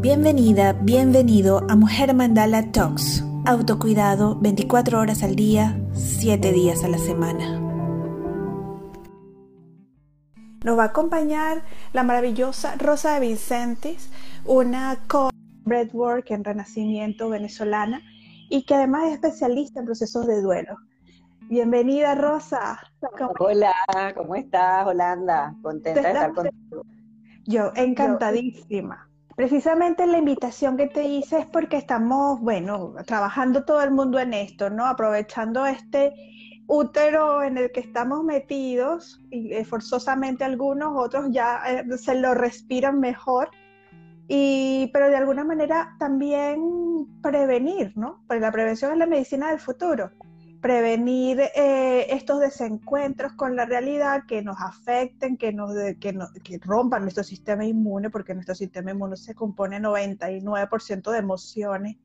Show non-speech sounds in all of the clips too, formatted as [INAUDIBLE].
Bienvenida, bienvenido a Mujer Mandala Talks. Autocuidado 24 horas al día, 7 días a la semana. Nos va a acompañar la maravillosa Rosa de Vicentes, una co breadwork en renacimiento venezolana y que además es especialista en procesos de duelo. Bienvenida, Rosa. Hola, ¿cómo estás, Holanda? Contenta de estar contigo. Yo, encantadísima. Precisamente la invitación que te hice es porque estamos, bueno, trabajando todo el mundo en esto, ¿no? Aprovechando este útero en el que estamos metidos, y forzosamente algunos, otros ya eh, se lo respiran mejor, y, pero de alguna manera también prevenir, ¿no? Porque la prevención es la medicina del futuro prevenir eh, estos desencuentros con la realidad que nos afecten, que, nos, que, que rompan nuestro sistema inmune, porque nuestro sistema inmune se compone 99% de emociones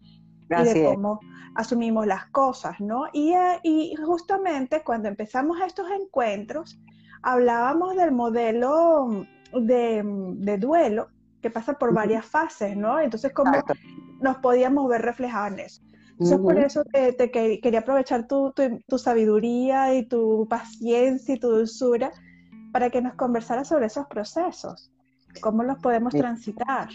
y de cómo asumimos las cosas, ¿no? Y, eh, y, justamente cuando empezamos estos encuentros, hablábamos del modelo de, de duelo que pasa por varias fases, ¿no? Entonces, ¿cómo nos podíamos ver reflejados en eso? Entonces, por eso te, quería aprovechar tu, sabiduría y tu paciencia y tu dulzura para que nos conversaras sobre esos procesos, cómo los podemos transitar.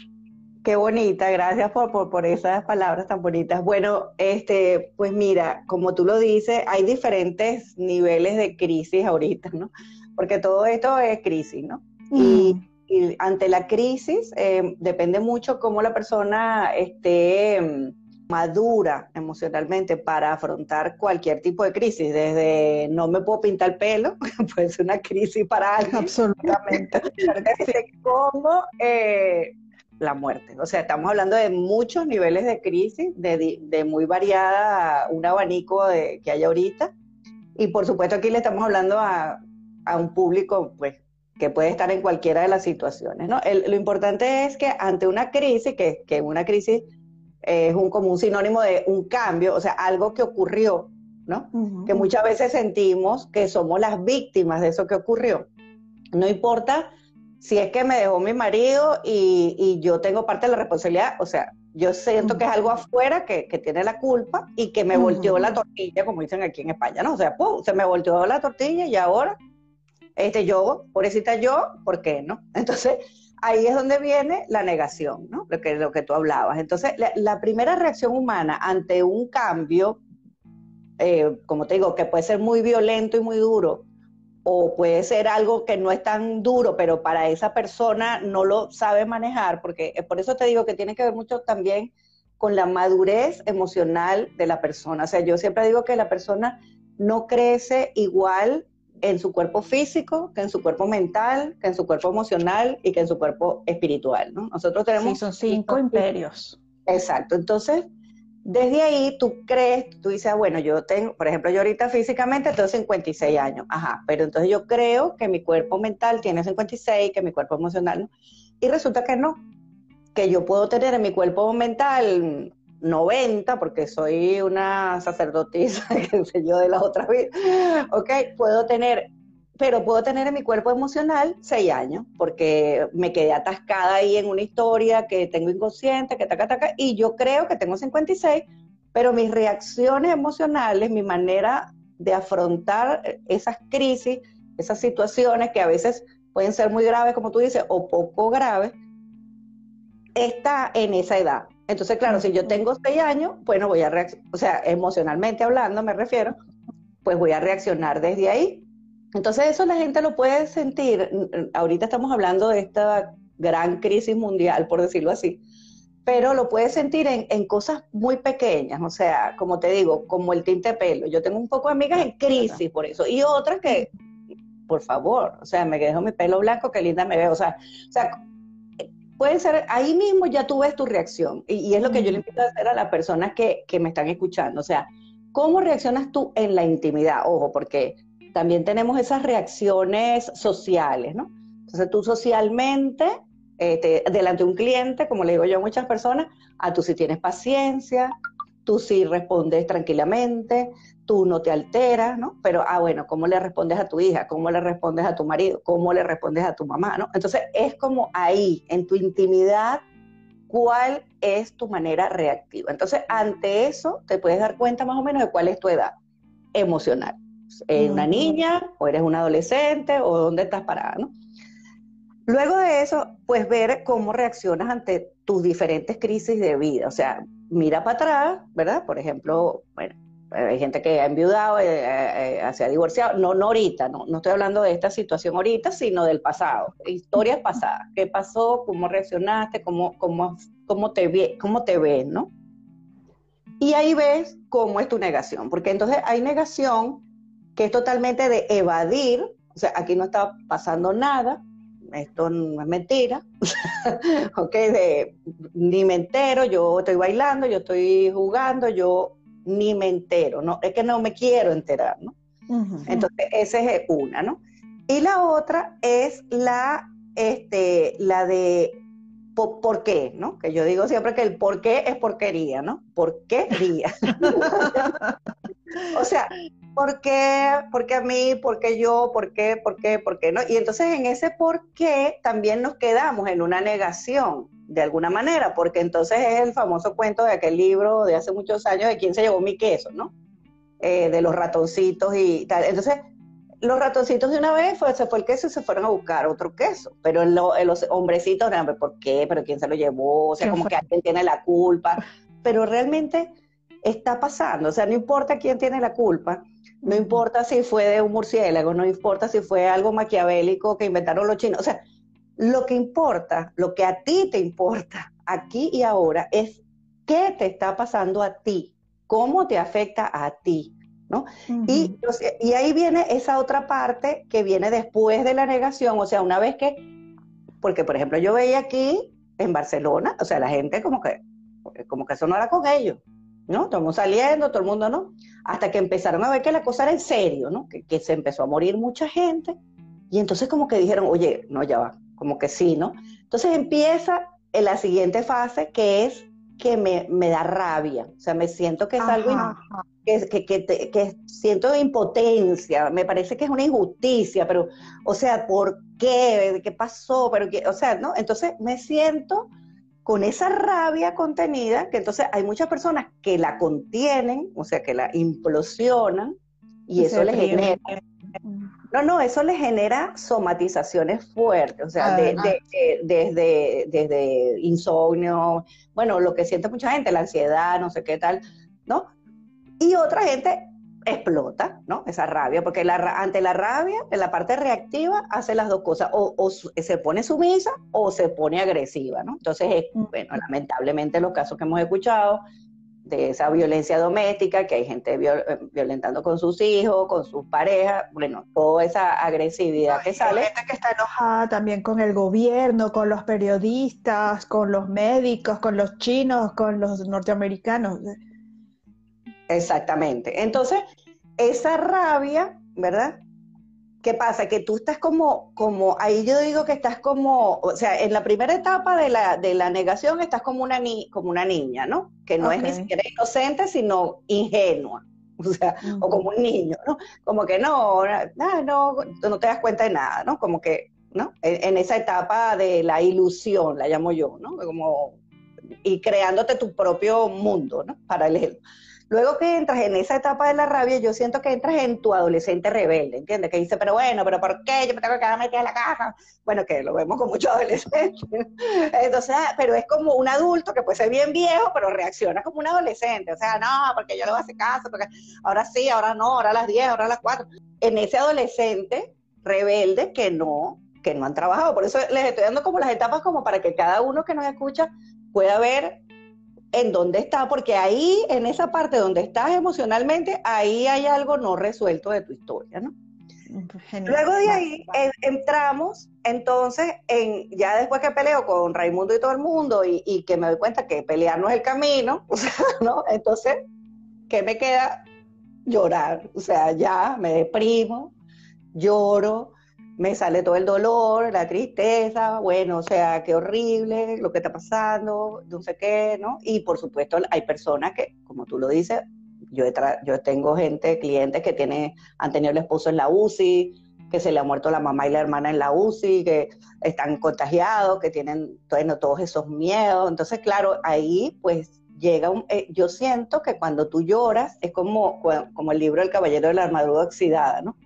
Qué bonita, gracias por, por, esas palabras tan bonitas. Bueno, este, pues mira, como tú lo dices, hay diferentes niveles de crisis ahorita, ¿no? Porque todo esto es crisis, ¿no? Y, mm. ante la crisis eh, depende mucho cómo la persona esté madura emocionalmente para afrontar cualquier tipo de crisis, desde no me puedo pintar el pelo, [LAUGHS] puede ser una crisis para alguien. Absolutamente. [LAUGHS] como eh, la muerte. O sea, estamos hablando de muchos niveles de crisis, de, muy variada, un abanico de, que hay ahorita. Y por supuesto aquí le estamos hablando a, un público pues, que puede estar en cualquiera de las situaciones. ¿no? lo importante es que ante una crisis, que, que una crisis es un, como un sinónimo de un cambio, o sea, algo que ocurrió, ¿no? Que muchas veces sentimos que somos las víctimas de eso que ocurrió. No importa si es que me dejó mi marido y, yo tengo parte de la responsabilidad, o sea, yo siento que es algo afuera que, tiene la culpa y que me volteó la tortilla, como dicen aquí en España, ¿no? O sea, se me volteó la tortilla y ahora, este, yo, pobrecita yo, ¿por qué no? [LAUGHS] Entonces, ahí es donde viene la negación, ¿no? Lo que, lo que tú hablabas. Entonces, la, primera reacción humana ante un cambio, eh, como te digo, que puede ser muy violento y muy duro, o puede ser algo que no es tan duro, pero para esa persona no lo sabe manejar, porque por eso te digo que tiene que ver mucho también con la madurez emocional de la persona. O sea, yo siempre digo que la persona no crece igual en su cuerpo físico, que en su cuerpo mental, que en su cuerpo emocional y que en su cuerpo espiritual, ¿no? Nosotros tenemos... Sí, son cinco imperios. Exacto. Entonces, desde ahí tú crees, tú dices, ah, bueno, yo tengo, por ejemplo, yo ahorita físicamente tengo 56 años, ajá, pero entonces yo creo que mi cuerpo mental tiene 56, que mi cuerpo emocional no. Y resulta que no, que yo puedo tener en mi cuerpo mental 90, porque soy una sacerdotisa, [LAUGHS] que sé yo, de las otras vidas, ok, puedo tener, pero puedo tener en mi cuerpo emocional 6 años, porque me quedé atascada ahí en una historia que tengo inconsciente, que taca, taca, y yo creo que tengo 56, pero mis reacciones emocionales, mi manera de afrontar esas crisis, esas situaciones que a veces pueden ser muy graves, como tú dices, o poco graves, está en esa edad. Entonces, claro, si yo tengo seis años, bueno, voy a reaccionar, o sea, emocionalmente hablando me refiero, pues voy a reaccionar desde ahí. Entonces, eso la gente lo puede sentir. Ahorita estamos hablando de esta gran crisis mundial, por decirlo así, pero lo puedes sentir en, cosas muy pequeñas, o sea, como te digo, como el tinte de pelo. Yo tengo un poco de amigas en crisis por eso, y otras que, por favor, o sea, me dejo mi pelo blanco, qué linda me veo, o sea, o sea puede ser, ahí mismo ya tú ves tu reacción. Y, es lo que yo le invito a hacer a las personas que, que, me están escuchando. O sea, ¿cómo reaccionas tú en la intimidad? Ojo, porque también tenemos esas reacciones sociales, ¿no? Entonces tú socialmente, este, delante de un cliente, como le digo yo a muchas personas, a tú si tienes paciencia, tú sí respondes tranquilamente, tú no te alteras, ¿no? Pero, ah, bueno, ¿cómo le respondes a tu hija? ¿Cómo le respondes a tu marido? ¿Cómo le respondes a tu mamá? ¿no? Entonces, es como ahí, en tu intimidad, cuál es tu manera reactiva. Entonces, ante eso, te puedes dar cuenta más o menos de cuál es tu edad emocional. ¿Eres una niña o eres un adolescente o dónde estás parada, ¿no? Luego de eso, pues ver cómo reaccionas ante tus diferentes crisis de vida. O sea, mira para atrás, ¿verdad? Por ejemplo, bueno, hay gente que ha enviudado, eh, eh, eh, se ha divorciado, no, no ahorita, no, no estoy hablando de esta situación ahorita, sino del pasado, historias pasadas, qué pasó, cómo reaccionaste, cómo, cómo, cómo, te, cómo te ves, ¿no? Y ahí ves cómo es tu negación, porque entonces hay negación que es totalmente de evadir, o sea, aquí no está pasando nada, esto no es mentira, [LAUGHS] ok, de, ni me entero, yo estoy bailando, yo estoy jugando, yo ni me entero, ¿no? Es que no me quiero enterar, ¿no? Entonces, esa es una, ¿no? Y la otra es la, este, la de por, qué, ¿no? Que yo digo siempre que el por qué es porquería, ¿no? Porquería. [LAUGHS] o sea, ¿por qué? ¿Por qué a mí? ¿Por qué yo? ¿Por qué? ¿Por qué? ¿Por qué? ¿No? Y entonces en ese por qué también nos quedamos en una negación, de alguna manera, porque entonces es el famoso cuento de aquel libro de hace muchos años de quién se llevó mi queso, ¿no? Eh, de los ratoncitos y tal. Entonces, los ratoncitos de una vez se fue el queso y se fueron a buscar otro queso. Pero los hombrecitos, ¿por qué? ¿Pero quién se lo llevó? O sea, como que alguien tiene la culpa. Pero realmente está pasando. O sea, no importa quién tiene la culpa, no importa si fue de un murciélago, no importa si fue algo maquiavélico que inventaron los chinos. O sea, lo que importa, lo que a ti te importa aquí y ahora es qué te está pasando a ti, cómo te afecta a ti. ¿no? y, y ahí viene esa otra parte que viene después de la negación, o sea, una vez que, porque por ejemplo yo veía aquí en Barcelona, o sea, la gente como que, como que eso no era con ellos, ¿no? Estamos saliendo, todo el mundo, ¿no? Hasta que empezaron a ver que la cosa era en serio, ¿no? Que, que se empezó a morir mucha gente, y entonces como que dijeron, oye, no, ya va, como que sí, ¿no? Entonces empieza en la siguiente fase que es que me, me da rabia, o sea, me siento que es algo que, que, que, siento impotencia, me parece que es una injusticia, pero, o sea, ¿por qué? ¿Qué pasó? Pero que, o sea, ¿no? Entonces me siento con esa rabia contenida, que entonces hay muchas personas que la contienen, o sea, que la implosionan, y, eso les genera no, no, eso le genera somatizaciones fuertes, o sea, desde, desde insomnio, bueno, lo que siente mucha gente, la ansiedad, no sé qué tal, ¿no? Y otra gente explota, ¿no? Esa rabia, porque la, ante la rabia, en la parte reactiva, hace las dos cosas, o, o, se pone sumisa o se pone agresiva, ¿no? Entonces, bueno, lamentablemente los casos que hemos escuchado, de esa violencia doméstica, que hay gente eh, violentando con sus hijos, con sus parejas, bueno, toda esa agresividad que sale. Hay gente que está enojada también con el gobierno, con los periodistas, con los médicos, con los chinos, con los norteamericanos. Exactamente. Entonces, esa rabia, ¿verdad? ¿Qué pasa? Que tú estás como, como, ahí yo digo que estás como, o sea, en la primera etapa de la, de la negación estás como una, ni, como una niña, ¿no? Que no es ni siquiera inocente, sino ingenua, [LAUGHS] o sea, o como un niño, ¿no? Como que no, no, no, no te das cuenta de nada, ¿no? Como que, ¿no? En, en esa etapa de la ilusión, la llamo yo, ¿no? Como, y creándote tu propio mundo, ¿no? Paralelo. Luego que entras en esa etapa de la rabia, yo siento que entras en tu adolescente rebelde, ¿entiendes? Que dice, pero bueno, pero ¿por qué yo me tengo que quedar metida en la casa? Bueno, que lo vemos con muchos [LAUGHS] adolescentes. Entonces, ah, pero es como un adulto que puede ser bien viejo, pero reacciona como un adolescente. O sea, no, porque yo le voy a hacer caso, porque ahora sí, ahora no, ahora a las 10, ahora a las 4. En ese adolescente rebelde que no, que no han trabajado. Por eso les estoy dando como las etapas como para que cada uno que nos escucha pueda ver en dónde está, porque ahí, en esa parte donde estás emocionalmente, ahí hay algo no resuelto de tu historia, ¿no? Luego de ahí entramos, entonces, en ya después que peleo con Raimundo y todo el mundo y, que me doy cuenta que pelear no es el camino, [LAUGHS] ¿no? Entonces, ¿qué me queda? Llorar, o sea, ya me deprimo, lloro, me sale todo el dolor, la tristeza, bueno, o sea, qué horrible lo que está pasando, no sé qué, ¿no? Y por supuesto hay personas que, como tú lo dices, yo, yo tengo gente, clientes que tiene, han tenido el esposo en la UCI, que se le ha muerto la mamá y la hermana en la UCI, que están contagiados, que tienen bueno, todos esos miedos. Entonces, claro, ahí pues llega un, eh, yo siento que cuando tú lloras es como, como el libro El Caballero de la Armadura Oxidada, ¿no?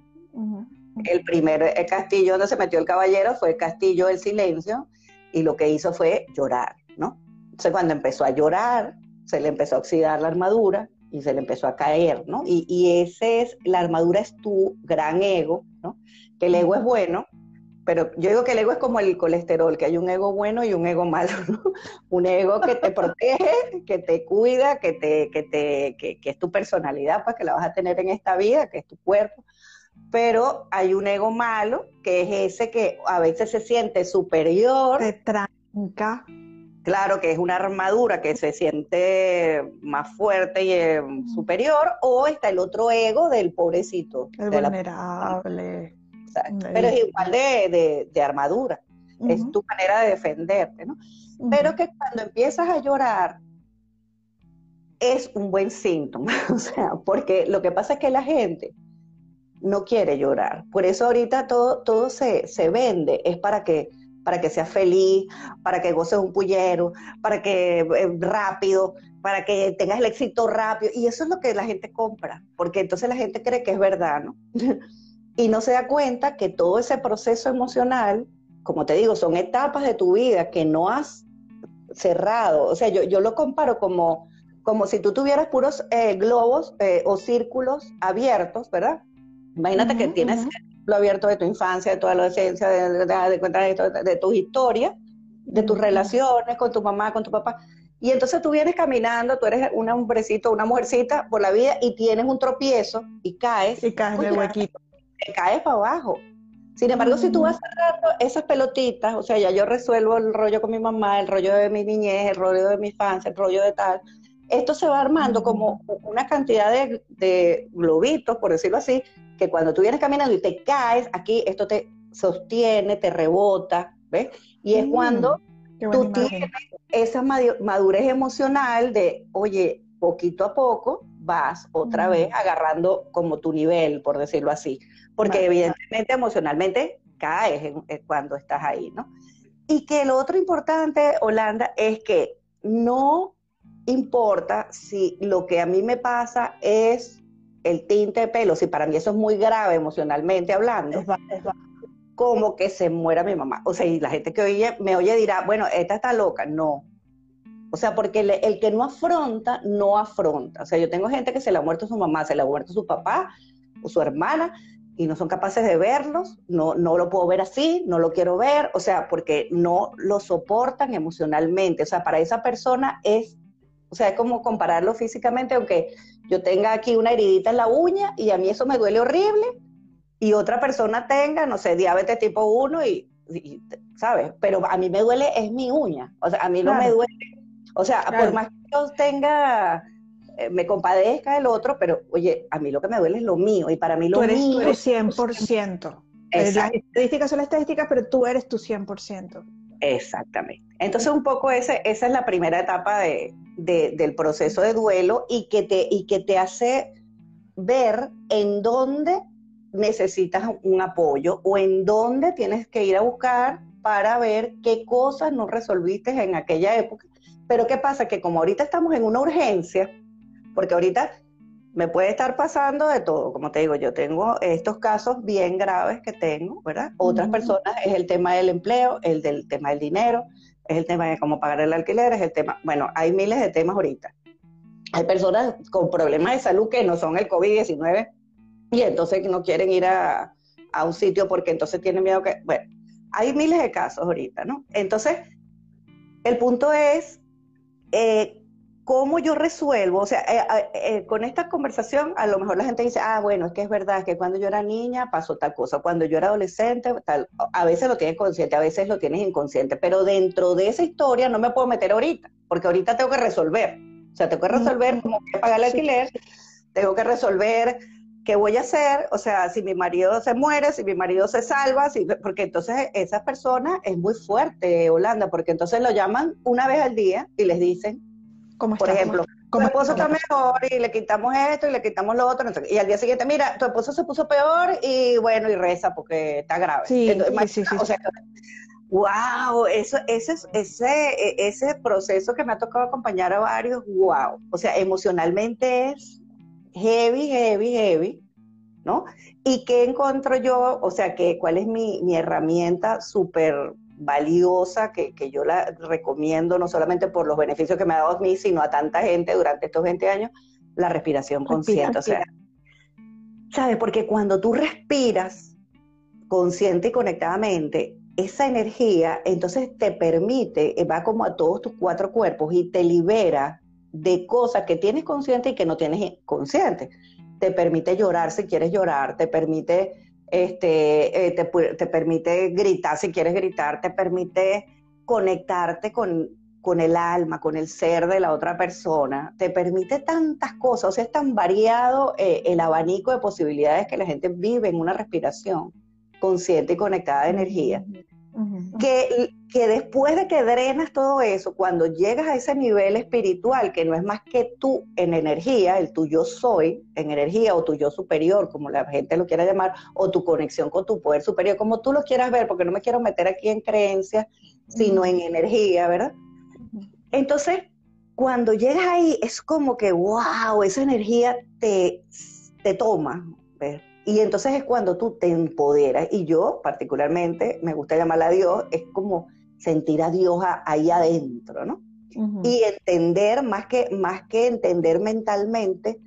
El primer eh, castillo donde se metió el caballero fue el castillo del silencio y lo que hizo fue llorar, ¿no? Entonces cuando empezó a llorar, se le empezó a oxidar la armadura y se le empezó a caer, ¿no? Y, y ese es, la armadura es tu gran ego, ¿no? Que el ego es bueno, pero yo digo que el ego es como el colesterol, que hay un ego bueno y un ego malo, ¿no? [LAUGHS] Un ego que te protege, que te cuida, que, te, que, te, que, que es tu personalidad, pues que la vas a tener en esta vida, que es tu cuerpo. Pero hay un ego malo, que es ese que a veces se siente superior. Te tranca. Claro, que es una armadura que se siente más fuerte y eh, superior, o está el otro ego del pobrecito. El vulnerable. Pero es igual de, de, armadura, es tu manera de defenderte, ¿no? Pero que cuando empiezas a llorar, es un buen síntoma, [LAUGHS] o sea, porque lo que pasa es que la gente no quiere llorar. Por eso ahorita todo, todo se, se vende, es para que para que seas feliz, para que goces un pullero, para que eh, rápido, para que tengas el éxito rápido. Y eso es lo que la gente compra, porque entonces la gente cree que es verdad, ¿no? [LAUGHS] y no se da cuenta que todo ese proceso emocional, como te digo, son etapas de tu vida que no has cerrado. O sea, yo, yo lo comparo como, como si tú tuvieras puros eh, globos eh, o círculos abiertos, ¿verdad? Imagínate que tienes lo abierto de tu infancia, de tu adolescencia, de, de, de, de tus historias, de tus relaciones con tu mamá, con tu papá. Y entonces tú vienes caminando, tú eres un hombrecito, una mujercita por la vida y tienes un tropiezo y caes. Y caes en el huequito te caes para abajo. Sin embargo, si tú vas cerrando esas pelotitas, o sea, ya yo resuelvo el rollo con mi mamá, el rollo de mi niñez, el rollo de mi infancia, el rollo de tal, esto se va armando como una cantidad de, de, globitos, por decirlo así, que cuando tú vienes caminando y te caes, aquí esto te sostiene, te rebota, ¿ves? Y es mm, cuando tú tienes esa madurez emocional de, oye, poquito a poco vas otra vez agarrando como tu nivel, por decirlo así porque evidentemente emocionalmente caes cuando estás ahí, ¿no? Y que lo otro importante, Holanda, es que no importa si lo que a mí me pasa es el tinte de pelo, si para mí eso es muy grave emocionalmente hablando, como que se muera mi mamá. O sea, y la gente que oye, me oye dirá, bueno, esta está loca. No. O sea, porque el, el, que no afronta, no afronta. O sea, yo tengo gente que se le ha muerto su mamá, se le ha muerto su papá o su hermana, y no son capaces de verlos, no, no lo puedo ver así, no lo quiero ver, o sea, porque no lo soportan emocionalmente. O sea, para esa persona es, o sea, es como compararlo físicamente, aunque yo tenga aquí una heridita en la uña y a mí eso me duele horrible, y otra persona tenga, no sé, diabetes tipo 1 y, ¿sabes? Pero a mí me duele es mi uña, o sea, a mí no me duele, o sea, por más que yo tenga eh, me compadezca el otro, pero oye, a mí lo que me duele es lo mío y para mí lo tú eres, mío... Tú eres 100%. Las estadísticas son estadísticas, pero tú eres tu 100%. Exactamente. Entonces un poco ese, esa es la primera etapa de, del proceso de duelo y que, te, y que te hace ver en dónde necesitas un apoyo o en dónde tienes que ir a buscar para ver qué cosas no resolviste en aquella época. Pero ¿qué pasa? Que como ahorita estamos en una urgencia, porque ahorita me puede estar pasando de todo, como te digo, yo tengo estos casos bien graves que tengo, ¿verdad? Otras personas es el tema del empleo, el del tema del dinero, es el tema de cómo pagar el alquiler, es el tema, bueno, hay miles de temas ahorita. Hay personas con problemas de salud que no son el COVID-19 y entonces no quieren ir a, a un sitio porque entonces tienen miedo que, bueno, hay miles de casos ahorita, ¿no? Entonces, el punto es eh, ¿Cómo yo resuelvo? O sea, eh, eh, con esta conversación a lo mejor la gente dice, ah, bueno, es que es verdad que cuando yo era niña pasó tal cosa, cuando yo era adolescente, tal, a veces lo tienes consciente, a veces lo tienes inconsciente, pero dentro de esa historia no me puedo meter ahorita, porque ahorita tengo que resolver. O sea, tengo que resolver cómo voy a pagar el alquiler, tengo que resolver qué voy a hacer, o sea, si mi marido se muere, si mi marido se salva, si, porque entonces esa persona es muy fuerte, Holanda, porque entonces lo llaman una vez al día y les dicen, por ejemplo, tu esposo está mejor y le quitamos esto y le quitamos lo otro. Y al día siguiente, mira, tu esposo se puso peor y bueno, y reza porque está grave. Sí, sí, sí, O sea, wow, eso, ese, ese, ese proceso que me ha tocado acompañar a varios, wow. O sea, emocionalmente es heavy, heavy, heavy, ¿no? ¿Y qué encuentro yo? O sea, que, ¿cuál es mi, mi herramienta súper valiosa que, yo la recomiendo no solamente por los beneficios que me ha dado a mí, sino a tanta gente durante estos 20 años, la respiración consciente. O sea, ¿sabes? Porque cuando tú respiras consciente y conectadamente, esa energía entonces te permite, eh, va como a todos tus cuatro cuerpos y te libera de cosas que tienes consciente y que no tienes consciente. Te permite llorar si quieres llorar, te permite este, eh, te, permite gritar si quieres gritar, te permite conectarte con, con el alma, con el ser de la otra persona, te permite tantas cosas, o sea, es tan variado eh, el abanico de posibilidades que la gente vive en una respiración consciente y conectada de energía, que, que después de que drenas todo eso, cuando llegas a ese nivel espiritual, que no es más que tú en energía, el tuyo soy en energía o tu yo superior, como la gente lo quiera llamar, o tu conexión con tu poder superior, como tú lo quieras ver, porque no me quiero meter aquí en creencias, sino en energía, ¿verdad? Entonces, cuando llegas ahí, es como que, wow, esa energía te, te toma, ¿ves? Y entonces es cuando tú te empoderas. Y yo particularmente me gusta llamarla a Dios, es como sentir a Dios ahí adentro, ¿no? Y entender, más que, más que entender mentalmente,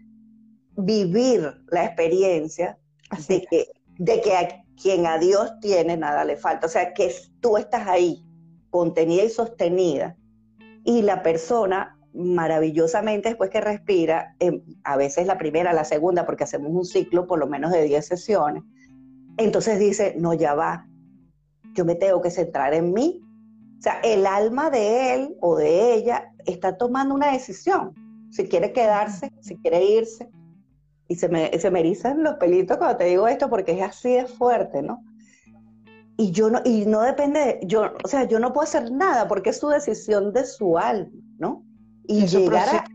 vivir la experiencia de que, de que a quien a Dios tiene nada le falta. O sea, que tú estás ahí, contenida y sostenida, y la persona maravillosamente después que respira, em, a veces la primera, la segunda, porque hacemos un ciclo por lo menos de 10 sesiones, entonces dice, no, ya va, yo me tengo que centrar en mí. O sea, el alma de él o de ella está tomando una decisión, si quiere quedarse, si quiere irse. Y se me, se me erizan los pelitos cuando te digo esto porque es así de fuerte, ¿no? Y yo no, y no depende, de, yo, o sea, yo no puedo hacer nada porque es su decisión de su alma, ¿no? Y llegar a,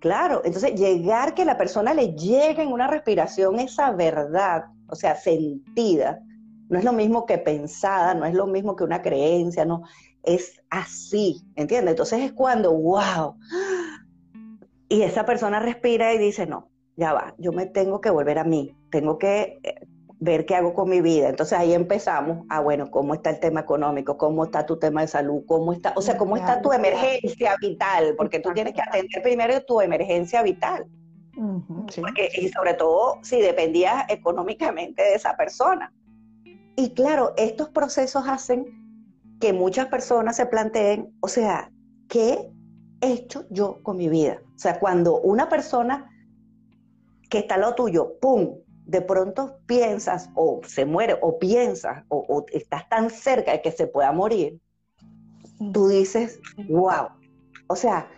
claro, entonces llegar que la persona le llegue en una respiración esa verdad, o sea, sentida, no es lo mismo que pensada, no es lo mismo que una creencia, no, es así, ¿entiendes? Entonces es cuando, wow, y esa persona respira y dice, no, ya va, yo me tengo que volver a mí, tengo que eh, ver qué hago con mi vida. Entonces ahí empezamos, ah, bueno, ¿cómo está el tema económico? ¿Cómo está tu tema de salud? ¿Cómo está, o sea, cómo está tu emergencia vital? Porque tú tienes que atender primero tu emergencia vital. y sobre todo si dependías económicamente de esa persona. Y claro, estos procesos hacen que muchas personas se planteen, o sea, ¿qué he hecho yo con mi vida? O sea, cuando una persona que está lo tuyo, ¡pum!, de pronto piensas o se muere o piensas o, estás tan cerca de que se pueda morir, tú dices, wow, o sea,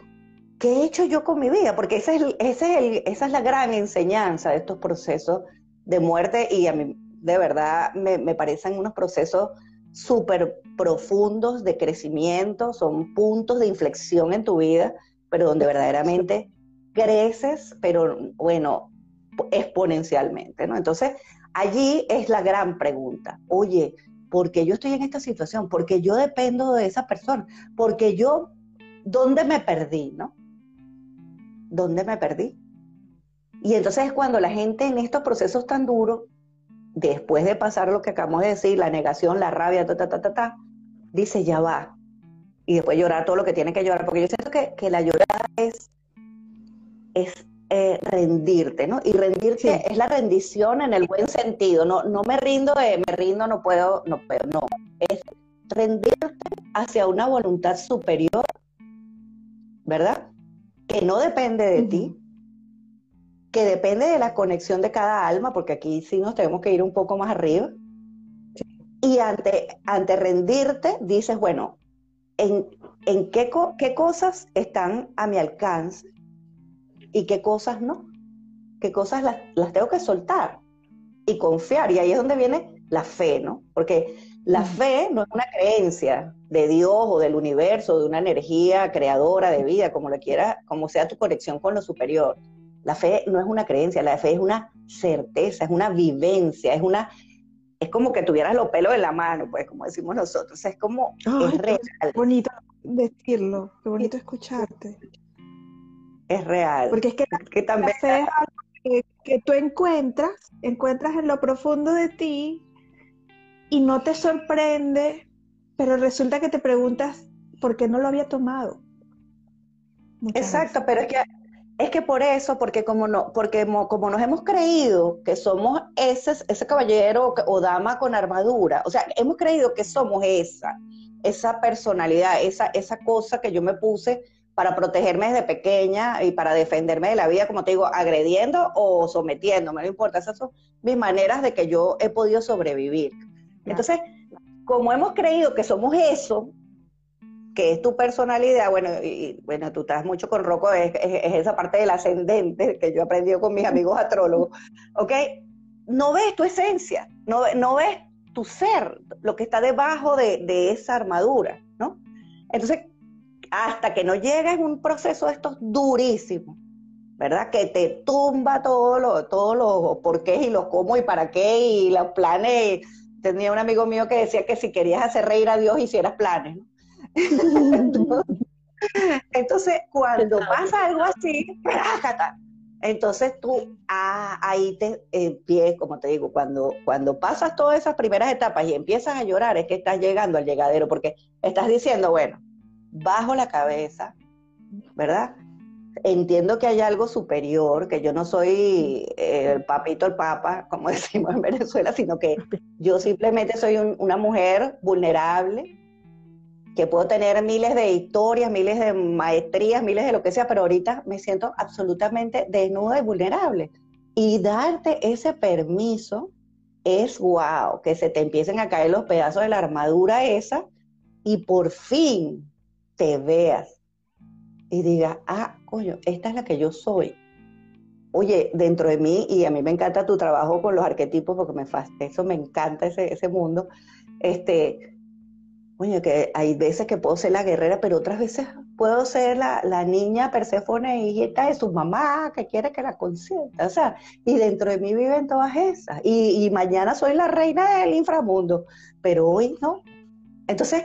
¿qué he hecho yo con mi vida? Porque ese es ese es esa es la gran enseñanza de estos procesos de muerte y a mí de verdad me, me parecen unos procesos súper profundos de crecimiento, son puntos de inflexión en tu vida, pero donde verdaderamente creces, pero bueno, exponencialmente, ¿no? Entonces, allí es la gran pregunta. Oye, ¿por qué yo estoy en esta situación? ¿Por qué yo dependo de esa persona? Porque yo, ¿dónde me perdí, no? ¿Dónde me perdí? Y entonces es cuando la gente en estos procesos tan duros, después de pasar lo que acabamos de decir, la negación, la rabia, ta, ta, ta, ta, ta, dice, ya va. Y después llorar todo lo que tiene que llorar, porque yo siento que, que la llorada es, es eh, rendirte, ¿no? Y rendirte es la rendición en el buen sentido, no, no me rindo de me rindo, no puedo, no puedo, no. Es rendirte hacia una voluntad superior, ¿verdad? Que no depende de ti, que depende de la conexión de cada alma, porque aquí sí nos tenemos que ir un poco más arriba. Y ante, ante rendirte, dices, bueno, ¿en, en qué, qué cosas están a mi alcance? Y qué cosas no, qué cosas las, tengo que soltar y confiar. Y ahí es donde viene la fe, ¿no? Porque la fe no es una creencia de Dios o del universo, de una energía creadora de vida, como lo quieras, como sea tu conexión con lo superior. La fe no es una creencia, la fe es una certeza, es una vivencia, es una es como que tuvieras los pelos en la mano, pues como decimos nosotros, es como es real. Qué bonito decirlo, qué bonito escucharte. Es real. Porque es que, que también es algo que, que tú encuentras, encuentras en lo profundo de ti y no te sorprende, pero resulta que te preguntas por qué no lo había tomado. Exacto, pero es que es que por eso, porque como no, porque como nos hemos creído que somos ese, ese caballero o dama con armadura, o sea, hemos creído que somos esa, esa personalidad, esa, esa cosa que yo me puse para protegerme desde pequeña y para defenderme de la vida, como te digo, agrediendo o sometiendo, no importa, esas son mis maneras de que yo he podido sobrevivir. Entonces, como hemos creído que somos eso, que es tu personalidad, bueno, y bueno, tú estás mucho con Rocco, es, esa parte del ascendente que yo he aprendido con mis amigos astrólogos, [LAUGHS] ¿ok? No ves tu esencia, no, no ves tu ser, lo que está debajo de, esa armadura, ¿no? Entonces, hasta que no llegues un proceso de estos durísimos, ¿verdad? Que te tumba todo lo, todos los por qué y los cómo y para qué y los planes. Tenía un amigo mío que decía que si querías hacer reír a Dios hicieras planes, ¿no? [LAUGHS] entonces, cuando pasa algo así, entonces tú ah, ahí te empiezas, como te digo, cuando, cuando pasas todas esas primeras etapas y empiezas a llorar, es que estás llegando al llegadero, porque estás diciendo, bueno, bajo la cabeza, ¿verdad? Entiendo que hay algo superior, que yo no soy el papito, el papa, como [LAUGHS] decimos en Venezuela, sino que yo simplemente soy una mujer vulnerable, que puedo tener miles de historias, miles de maestrías, miles de lo que sea, pero ahorita me siento absolutamente desnuda y vulnerable. Y darte ese permiso es wow, que se te empiecen a caer los pedazos de la armadura esa y por fin te veas y digas, ah, coño, esta es la que yo soy. Oye, dentro de mí, y a mí me encanta tu trabajo con los arquetipos porque me, eso me encanta ese, ese mundo, este, Oye, que hay veces que puedo ser la guerrera, pero otras veces puedo ser la, la niña Perséfone hijita de su mamá que quiere que la consienta. O sea, y dentro de mí viven todas esas. Y, y mañana soy la reina del inframundo, pero hoy no. Entonces,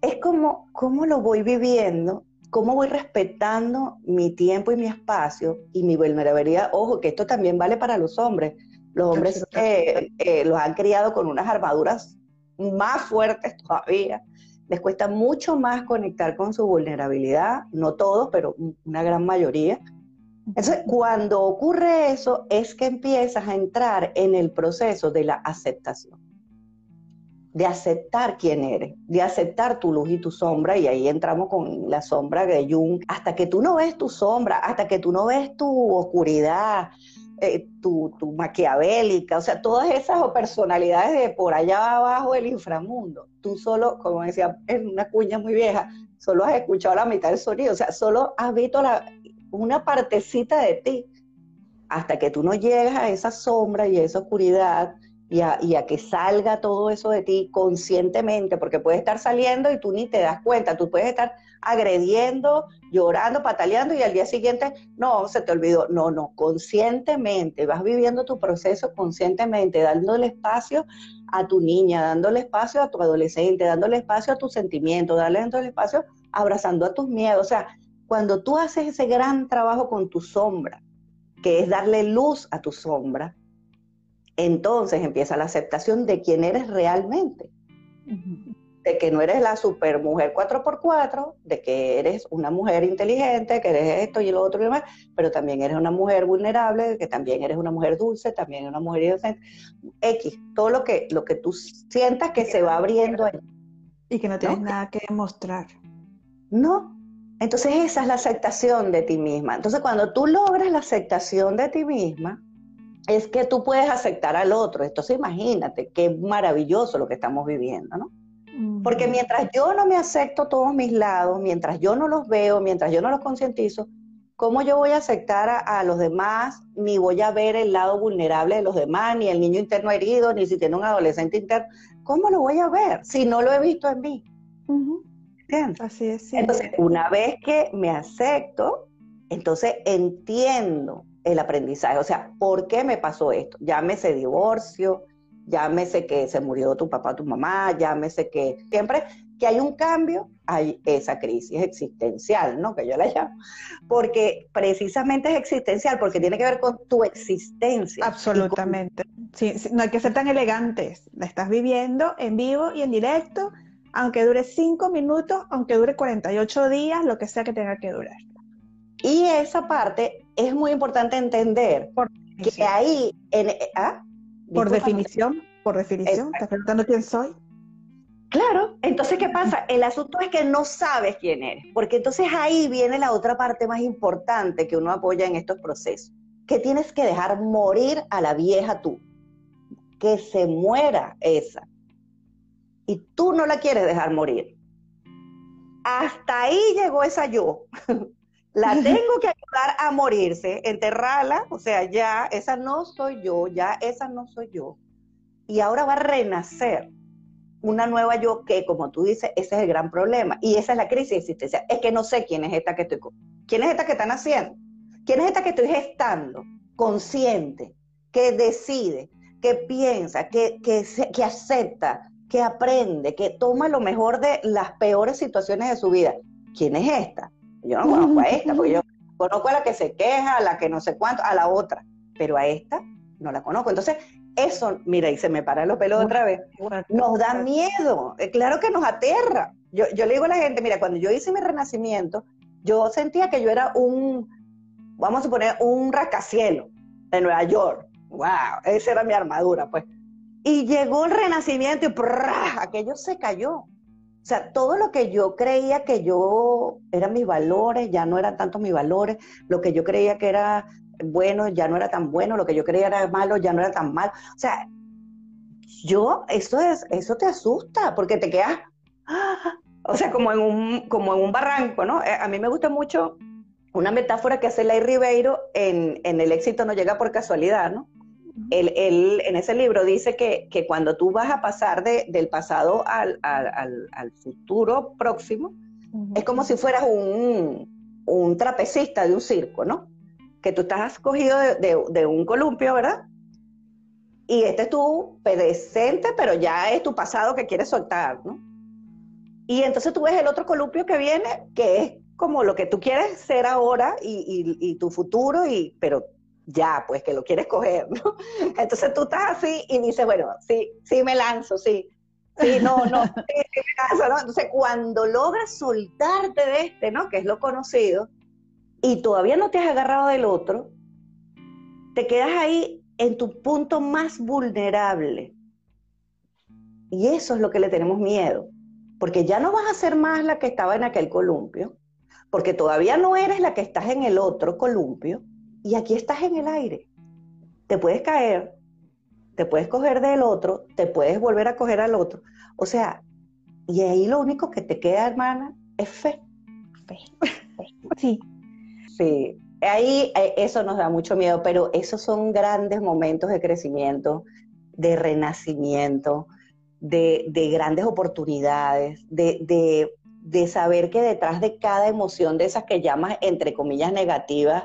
es como, cómo lo voy viviendo, cómo voy respetando mi tiempo y mi espacio y mi vulnerabilidad. Ojo, que esto también vale para los hombres. Los hombres eh, eh, los han criado con unas armaduras más fuertes todavía. Les cuesta mucho más conectar con su vulnerabilidad, no todos, pero una gran mayoría. Entonces, cuando ocurre eso, es que empiezas a entrar en el proceso de la aceptación, de aceptar quién eres, de aceptar tu luz y tu sombra, y ahí entramos con la sombra de Jung, hasta que tú no ves tu sombra, hasta que tú no ves tu oscuridad, eh, tu, tu, maquiavélica, o sea, todas esas personalidades de por allá abajo del inframundo. Tú solo, como decía en una cuña muy vieja, solo has escuchado la mitad del sonido, o sea, solo has visto la, una partecita de ti, hasta que tú no llegas a esa sombra y a esa oscuridad y a, que salga todo eso de ti conscientemente, porque puede estar saliendo y tú ni te das cuenta, tú puedes estar agrediendo, llorando, pataleando y al día siguiente, no, se te olvidó. No, no, conscientemente, vas viviendo tu proceso conscientemente, dándole espacio a tu niña, dándole espacio a tu adolescente, dándole espacio a tus sentimientos, dándole espacio abrazando a tus miedos. O sea, cuando tú haces ese gran trabajo con tu sombra, que es darle luz a tu sombra, entonces empieza la aceptación de quién eres realmente de que no eres la super mujer 4x4, de que eres una mujer inteligente, que eres esto y lo otro y demás, pero también eres una mujer vulnerable, que también eres una mujer dulce, también una mujer inocente, X, todo lo que, lo que tú sientas que se va abriendo ahí. Y que no tienes nada que demostrar. No. Entonces esa es la aceptación de ti misma. Entonces cuando tú logras la aceptación de ti misma, es que tú puedes aceptar al otro. Entonces imagínate qué maravilloso lo que estamos viviendo, ¿no? Porque mientras yo no me acepto todos mis lados, mientras yo no los veo, mientras yo no los concientizo, ¿cómo yo voy a aceptar a, los demás? Ni voy a ver el lado vulnerable de los demás, ni el niño interno herido, ni si tiene un adolescente interno. ¿Cómo lo voy a ver si no lo he visto en mí? Así es. Entonces, una vez que me acepto, entonces entiendo el aprendizaje. O sea, ¿por qué me pasó esto? Llámese divorcio, llámese que se murió tu papá tu mamá, llámese que siempre que hay un cambio, hay esa crisis existencial, ¿no? Que yo la llamo. Porque precisamente es existencial, porque tiene que ver con tu existencia. Absolutamente. Sí, no hay que ser tan elegantes. La estás viviendo en vivo y en directo, aunque dure cinco minutos, aunque dure 48 días, lo que sea que tenga que durar. Y esa parte es muy importante entender, que ahí, en, ¿ah? Por definición, por definición, ¿estás preguntando quién soy? Claro, entonces ¿qué pasa? El asunto es que no sabes quién eres, porque entonces ahí viene la otra parte más importante que uno apoya en estos procesos, que tienes que dejar morir a la vieja tú, que se muera esa. Y tú no la quieres dejar morir. Hasta ahí llegó esa yo. [LAUGHS] la [LAUGHS] tengo que ayudar a morirse, enterrarla, o sea, ya esa no soy yo, ya esa no soy yo. Y ahora va a renacer una nueva yo que, como tú dices, ese es el gran problema. Y esa es la crisis existencial. Es que no sé quién es esta que estoy... ¿Quién es esta que están haciendo? ¿Quién es esta que estoy gestando? Consciente, que decide, que piensa, que, que, que acepta, que aprende, que toma lo mejor de las peores situaciones de su vida. ¿Quién es esta? Yo no conozco a esta, porque yo [LAUGHS] conozco a la que se queja, a la que no sé cuánto, a la otra, pero a esta no la conozco. Entonces, eso, mira, y se me para los pelos otra vez, nos da miedo, eh, claro que nos aterra. Yo, yo le digo a la gente, mira, cuando yo hice mi renacimiento, yo sentía que yo era un, vamos a suponer, un rascacielos de Nueva York. ¡Wow! Esa era mi armadura, pues. Y llegó el renacimiento y aquello se cayó. O sea, todo lo que yo creía que yo eran mis valores, ya no eran tanto mis valores, lo que yo creía que era bueno ya no era tan bueno, lo que yo creía era malo ya no era tan malo. O sea, yo, eso, es, eso te asusta porque te quedas, o sea, como en, un, como en un barranco, ¿no? Eh, a mí me gusta mucho una metáfora que hace Ley Ribeiro en, El éxito no llega por casualidad, ¿no? Él, en ese libro dice que, cuando tú vas a pasar del pasado al, futuro próximo, es como si fueras un, un trapecista de un circo, ¿no? que tú estás cogido de, un columpio, ¿verdad? Y este es tu presente, pero ya es tu pasado que quieres soltar, ¿no? Y entonces tú ves el otro columpio que viene, que es como lo que tú quieres ser ahora y, tu futuro, y, pero ya, pues que lo quieres coger, ¿no? [LAUGHS] Entonces tú estás así y dices, bueno, sí, sí me lanzo, sí, sí, no, no, [LAUGHS] sí, sí me lanzo, ¿no? Entonces cuando logras soltarte de este, ¿no? Que es lo conocido, y todavía no te has agarrado del otro, te quedas ahí en tu punto más vulnerable. Y eso es lo que le tenemos miedo, porque ya no vas a ser más la que estaba en aquel columpio, porque todavía no eres la que estás en el otro columpio, y aquí estás en el aire. Te puedes caer, te puedes coger del otro, te puedes volver a coger al otro. O sea, y ahí lo único que te queda, hermana, es fe. Fe. Sí, Sí, ahí eh, eso nos da mucho miedo, pero esos son grandes momentos de crecimiento, de renacimiento, de, grandes oportunidades, de, saber que detrás de cada emoción de esas que llamas, entre comillas, negativas,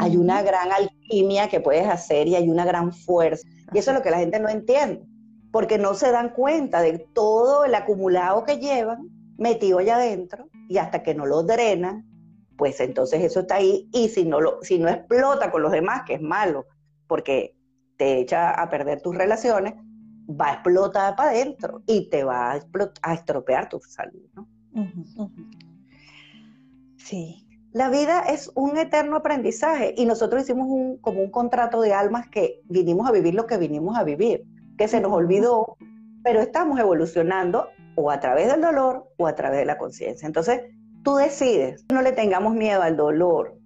hay una gran alquimia que puedes hacer y hay una gran fuerza. Y eso es lo que la gente no entiende, porque no se dan cuenta de todo el acumulado que llevan metido allá adentro y hasta que no lo drenan, pues entonces eso está ahí y si no, lo, si no explota con los demás, que es malo, porque te echa a perder tus relaciones, va a explotar para adentro y te va a, a estropear tu salud. ¿no? Sí. La vida es un eterno aprendizaje y nosotros hicimos un, como un contrato de almas que vinimos a vivir lo que vinimos a vivir, que se nos olvidó, pero estamos evolucionando o a través del dolor o a través de la conciencia. Entonces, Tú decides que no le tengamos miedo al dolor,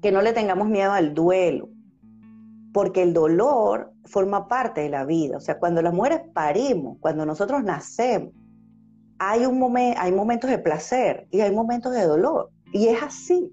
que no le tengamos miedo al duelo, porque el dolor forma parte de la vida. O sea, cuando las mujeres parimos, cuando nosotros nacemos, hay, un momento, hay momentos de placer y hay momentos de dolor. Y es así.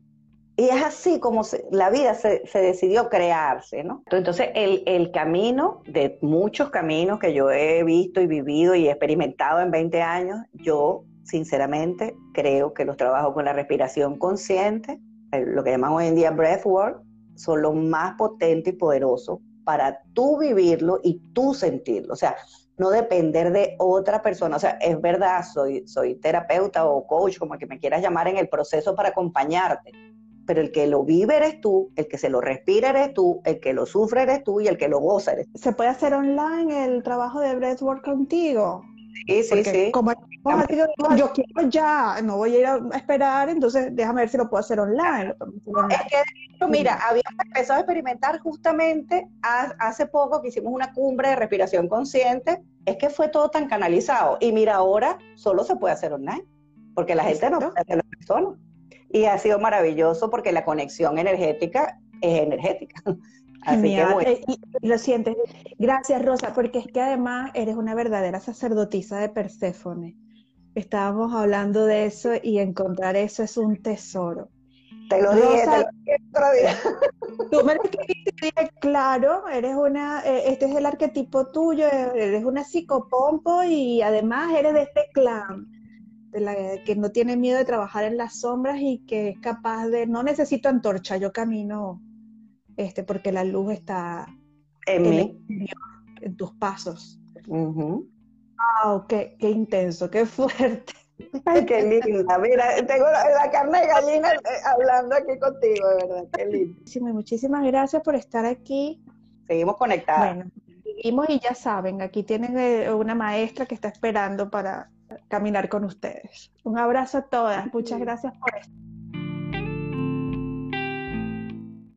Y es así como la vida se, decidió crearse, ¿no? Entonces, el, el, camino de muchos caminos que yo he visto y vivido y experimentado en 20 años, yo sinceramente creo que los trabajos con la respiración consciente, eh, lo que llaman hoy en día breathwork, son los más potentes y poderosos para tú vivirlo y tú sentirlo. O sea, no depender de otra persona. O sea, es verdad, soy, soy terapeuta o coach, como que me quieras llamar en el proceso para acompañarte pero el que lo vive eres tú, el que se lo respira eres tú, el que lo sufre eres tú y el que lo goza eres tú. ¿Se puede hacer online el trabajo de breathwork contigo? Sí, sí, sí. Como yo quiero ya, no voy a ir a esperar, entonces déjame ver si lo puedo hacer online. Es que, mira, habíamos empezado a experimentar justamente hace poco que hicimos una cumbre de respiración consciente, es que fue todo tan canalizado. Y mira, ahora solo se puede hacer online, porque la gente no puede hacerlo en persona. Y ha sido maravilloso porque la conexión energética es energética. Así que bueno. Eh, lo sientes. Gracias, Rosa, porque es que además eres una verdadera sacerdotisa de Perséfone. Estábamos hablando de eso y encontrar eso es un tesoro. Te lo dije, te lo dije otro día. Tú me lo dije, claro, eres una, eh, este es el arquetipo tuyo, eres una psicopompo y además eres de este clan de la, que no tiene miedo de trabajar en las sombras y que es capaz de, no necesito antorcha, yo camino, este, porque la luz está en, mí. en tus pasos. Wow, qué, qué, intenso, qué fuerte. Ay, qué linda. Mira, tengo la, carne de gallina eh, hablando aquí contigo, de verdad, qué lindo. Muchísimas, muchísimas gracias por estar aquí. Seguimos conectados. Bueno, seguimos y ya saben, aquí tienen eh, una maestra que está esperando para caminar con ustedes. Un abrazo a todas. Muchas gracias por esto.